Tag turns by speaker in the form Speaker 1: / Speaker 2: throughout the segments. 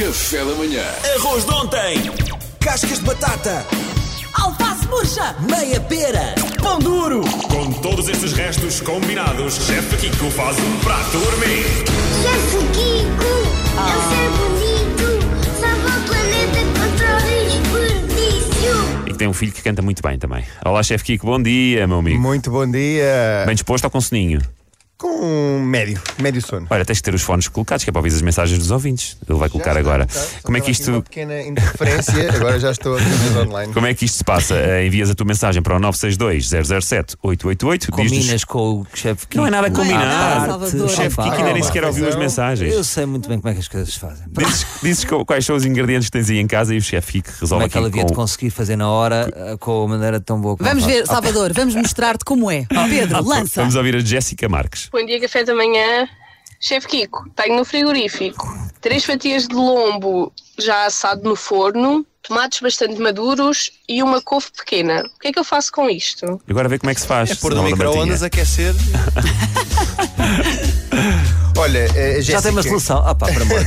Speaker 1: Café da manhã.
Speaker 2: Arroz de ontem. Cascas de batata.
Speaker 3: Alface murcha!
Speaker 2: Meia pera. Pão duro.
Speaker 4: Com todos estes restos combinados, Chefe Kiko faz um prato gourmet.
Speaker 5: Chefe Kiko, eu ser bonito, salva o planeta contra o desperdício.
Speaker 6: E que tem um filho que canta muito bem também. Olá, chefe Kiko, bom dia, meu amigo.
Speaker 7: Muito bom dia.
Speaker 6: Bem disposto ou com soninho?
Speaker 7: Com um médio, médio sono.
Speaker 6: Olha, tens de ter os fones colocados, que é para ouvir as mensagens dos ouvintes. Ele vai colocar
Speaker 7: está,
Speaker 6: agora.
Speaker 7: está.
Speaker 6: Como é que isto.
Speaker 7: Uma pequena interferência, agora já estou a fazer online.
Speaker 6: Como é que isto se passa? Eh, envias a tua mensagem para o 962-007-888.
Speaker 8: Combinas com o chefe Kiko.
Speaker 6: Não é nada a
Speaker 8: à
Speaker 6: combinar.
Speaker 8: parte.
Speaker 3: Salvador.
Speaker 6: O chefe Kiko ainda nem sequer ouviu as mensagens.
Speaker 8: Eu sei muito bem como é que as coisas se fazem.
Speaker 6: Dizes, dizes quais são os ingredientes que tens aí em casa e o chefe Kiko
Speaker 8: Como
Speaker 6: resolve
Speaker 8: é que ela
Speaker 6: aqui
Speaker 8: havia de
Speaker 6: com...
Speaker 8: conseguir fazer na hora eh, com a maneira tão boa como
Speaker 3: Vamos ver? Salvador, vamos mostrar-te como é. Pedro, lança.
Speaker 6: Vamos ouvir a Jéssica Marques.
Speaker 9: Bom dia, café da manhã. Chefe Kiko, tenho no frigorífico três fatias de lombo já assado no forno, tomates bastante maduros e uma couve pequena. O que é que eu faço com isto?
Speaker 6: Agora vê como é que se faz.
Speaker 10: É pôr no micro-ondas, aquecer.
Speaker 7: Olha, eh, Jéssica,
Speaker 8: Já tem uma solução. Ah pá, para amor.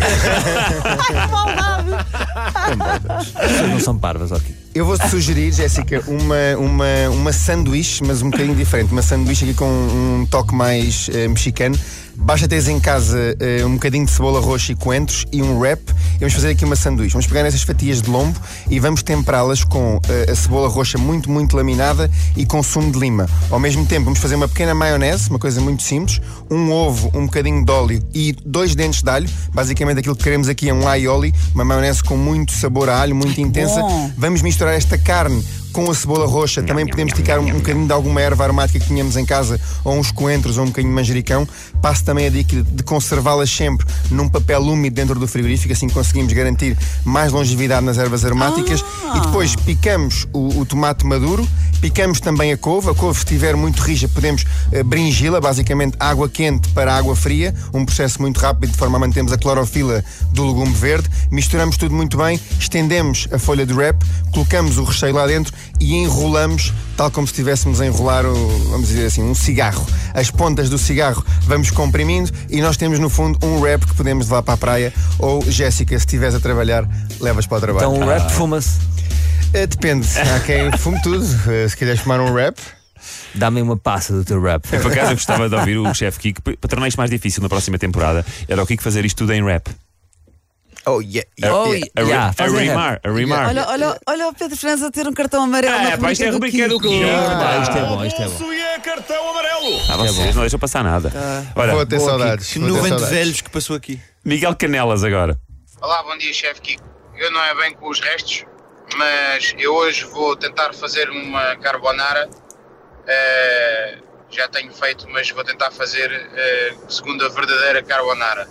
Speaker 8: As não são parvas, ok.
Speaker 7: eu vou-te sugerir, Jéssica, uma, uma, uma sanduíche, mas um bocadinho diferente. Uma sanduíche aqui com um toque mais eh, mexicano. Basta teres em casa eh, um bocadinho de cebola roxa e coentros e um wrap. E vamos fazer aqui uma sanduíche. Vamos pegar nessas fatias de lombo e vamos temperá-las com eh, a cebola roxa muito, muito laminada e com sumo de lima. Ao mesmo tempo, vamos fazer uma pequena maionese, uma coisa muito simples, um ovo, um bocadinho de óleo e dois dentes de alho. Basicamente, aquilo que queremos aqui é um aioli, uma maionese com muito sabor a alho, muito intensa.
Speaker 3: bom.
Speaker 7: Vamos misturar esta carne com a cebola roxa. Também podemos picar um, um bocadinho de alguma erva aromática que tínhamos em casa, ou uns coentros, ou um bocadinho de manjericão. Passo também a dica de- conservá-las sempre num papel úmido dentro do frigorífico, assim conseguimos garantir mais longevidade nas ervas aromáticas. E depois picamos o, o tomate maduro, picamos também a couve. A couve, se estiver muito rija, podemos eh, bringi-la, basicamente água quente para água fria, um processo muito rápido, de forma a mantermos a clorofila do legume verde. Misturamos tudo muito bem, estendemos a folha de wrap, colocamos o recheio lá dentro e enrolamos, tal como se estivéssemos a enrolar, vamos dizer assim, um cigarro. As pontas do cigarro vamos comprimindo e nós temos no fundo um wrap que podemos levar para a praia ou, Jéssica, se estiveres a trabalhar, levas para o trabalho.
Speaker 8: Então o rap fuma-se.
Speaker 7: Eh, depende, há quem fume tudo. Eh, Se quiseres fumar um wrap,
Speaker 8: Dá-me uma passa do teu rap.
Speaker 6: Por acaso eu gostava de ouvir o chefe Kiko. Para tornar isto mais difícil na próxima temporada, era o Kiko fazer isto tudo em rap.
Speaker 7: oh yeah,
Speaker 6: A,
Speaker 7: yeah,
Speaker 8: Oh,
Speaker 7: yeah.
Speaker 6: a,
Speaker 8: yeah,
Speaker 6: a,
Speaker 8: em
Speaker 6: rimar,
Speaker 8: rap.
Speaker 6: a rimar.
Speaker 3: Olha, olha, olha o Pedro Fernandes a ter um cartão amarelo
Speaker 6: Ah,
Speaker 3: na
Speaker 6: pá, isto é a rubrica do Kiko.
Speaker 8: Ah, isto é bom, isto é bom.
Speaker 4: E é cartão amarelo.
Speaker 6: Ah, vocês não deixam passar nada. Olha,
Speaker 7: Vou ter
Speaker 10: Boa,
Speaker 7: saudades.
Speaker 10: Que nuvem de velhos que passou aqui.
Speaker 6: Miguel Canelas agora.
Speaker 11: Olá, bom dia, chefe Kiko. Eu não é bem com os restos, mas eu hoje vou tentar fazer uma carbonara. Eh, já tenho feito, mas vou tentar fazer eh, segundo a verdadeira carbonara.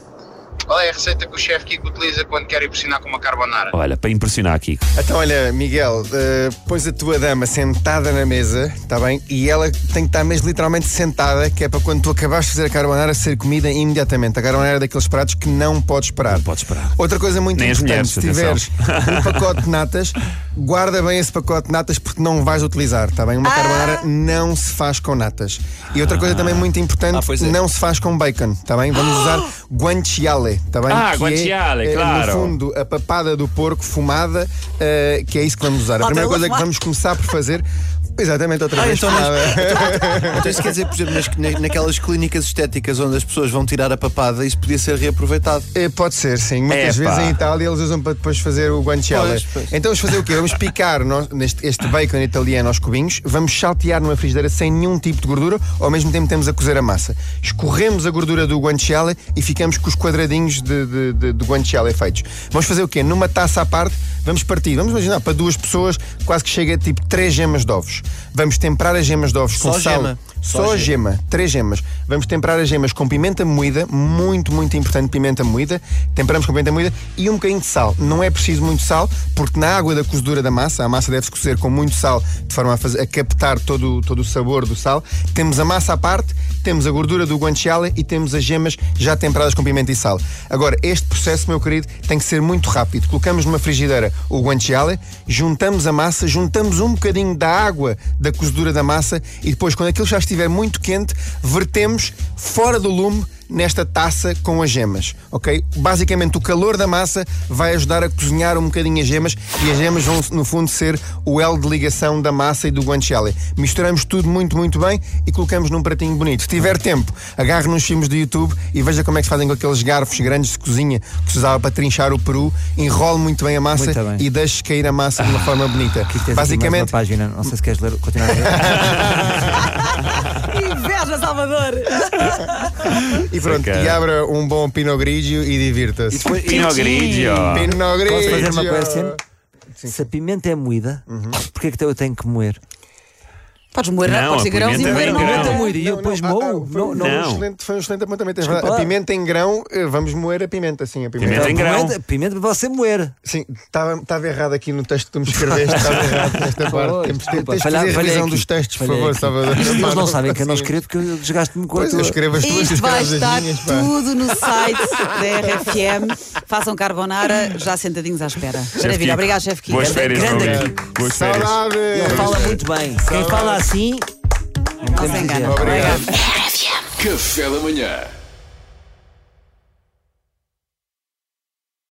Speaker 11: Qual é a receita que o chefe Kiko utiliza quando quer impressionar com uma carbonara?
Speaker 6: Olha, para impressionar Kiko.
Speaker 7: Então, olha, Miguel, eh, pões a tua dama sentada na mesa, está bem? E ela tem que estar mesmo literalmente sentada, que é para quando tu acabares de fazer a carbonara ser comida imediatamente. A carbonara é daqueles pratos que não podes esperar. Não
Speaker 6: podes esperar.
Speaker 7: Outra coisa muito
Speaker 6: Nem
Speaker 7: importante,
Speaker 6: mulheres,
Speaker 7: se tiveres um pacote de natas, guarda bem esse pacote de natas porque não vais utilizar, está bem? Uma carbonara não se faz com natas. E outra coisa também muito importante,
Speaker 10: Ah, é.
Speaker 7: não se faz com bacon, está bem? Vamos usar guanciale, está bem?
Speaker 6: Ah,
Speaker 7: Que
Speaker 6: guanciale,
Speaker 7: é,
Speaker 6: claro.
Speaker 7: No fundo, a papada do porco fumada, eh, que é isso que vamos usar. A primeira coisa que vamos começar por fazer. Exatamente, outra
Speaker 10: Ah,
Speaker 7: vez.
Speaker 10: então, mas-
Speaker 7: fumada.
Speaker 10: Então isso quer dizer, por exemplo, nas- na- naquelas clínicas estéticas onde as pessoas vão tirar a papada, isso podia ser reaproveitado.
Speaker 7: Eh, Pode ser, sim. Muitas vezes em Itália eles usam para depois fazer o guanciale. Então vamos fazer o quê? Vamos picar nós- neste, este bacon italiano aos cubinhos, vamos saltear numa frigideira sem nenhum tipo de gordura, ao mesmo tempo temos a cozer a massa. Escorremos a gordura do guanciale e ficamos com os quadradinhos de, de, de, de guanciale feitos. Vamos fazer o quê? Numa taça à parte, vamos partir. Vamos imaginar, para duas pessoas, quase que chega a tipo três gemas de ovos. Vamos temperar as gemas de ovos com
Speaker 10: Só
Speaker 7: sal.
Speaker 10: gema.
Speaker 7: Só,
Speaker 10: Só
Speaker 7: a
Speaker 10: gema.
Speaker 7: três gemas. Vamos temperar as gemas com pimenta moída, muito, muito importante pimenta moída. Temperamos com pimenta moída e um bocadinho de sal. Não é preciso muito sal, porque na água da cozedura da massa, a massa deve-se cozer com muito sal, de forma a, fazer, a captar todo, o- todo o sabor do sal. Temos a massa à parte, temos a gordura do guanciale e temos as gemas já temperadas com pimenta e sal. Agora, este processo, meu querido, tem que ser muito rápido. Colocamos numa frigideira o guanciale, juntamos a massa, juntamos um bocadinho da água da cozedura da massa e depois, quando aquilo já estiver muito quente, vertemos fora do lume nesta taça com as gemas, ok? Basicamente, o calor da massa vai ajudar a cozinhar um bocadinho as gemas e as gemas vão, no fundo, ser o elo de ligação da massa e do guanciale. Misturamos tudo muito, muito bem e colocamos num pratinho bonito. Se tiver tempo, agarre nos filmes do YouTube e veja como é que se fazem com aqueles garfos grandes de cozinha que se usava para trinchar o peru, enrole muito bem a massa
Speaker 8: bem.
Speaker 7: e deixe cair a massa de uma forma bonita. Basicamente,
Speaker 8: página, não sei se queres ler, continuar a ler.
Speaker 3: Salvador!
Speaker 7: e pronto,
Speaker 6: Sacana.
Speaker 7: e abra um bom Pinot Grigio e divirta-se.
Speaker 6: Pinot Grigio.
Speaker 7: Pinot Grigio.
Speaker 8: Posso fazer uma question? Se a pimenta é moída, porquê que eu tenho que moer?
Speaker 3: Podes moer,
Speaker 6: Não,
Speaker 3: podes ser
Speaker 6: a
Speaker 3: grãos e
Speaker 6: pimenta
Speaker 3: moer não.
Speaker 6: grão.
Speaker 8: Pimenta moída e depois moo? Não,
Speaker 7: foi,
Speaker 8: não.
Speaker 7: foi um
Speaker 6: Não.
Speaker 7: excelente, apontamento. é. A pimenta em grão, eh, vamos moer a pimenta, sim. A pimenta.
Speaker 6: Pimenta em grão.
Speaker 8: Pimenta, pimenta para você moer.
Speaker 7: Sim, estava estava errado aqui no texto que tu me escreveste, estava errado nesta parte. Temos,
Speaker 8: falha-
Speaker 7: fazer
Speaker 8: falhei
Speaker 7: revisão dos textos, por favor. Salvador.
Speaker 8: Isto Eles não sabem que eu não escrevo porque eu desgasto-me com a tua.
Speaker 7: escrevo as tuas
Speaker 3: Isto vai estar tudo no site da RFM. Façam carbonara, já sentadinhos à espera. Maravilha, obrigado, chefe Kiko.
Speaker 6: Boas férias,
Speaker 8: grande.
Speaker 6: Boas férias.
Speaker 7: Saudades!
Speaker 8: Ele fala muito bem. Quem fala assim, não
Speaker 3: Não se
Speaker 8: podemos
Speaker 3: engana.
Speaker 8: dizer.
Speaker 3: Obrigado.
Speaker 2: Café da manhã.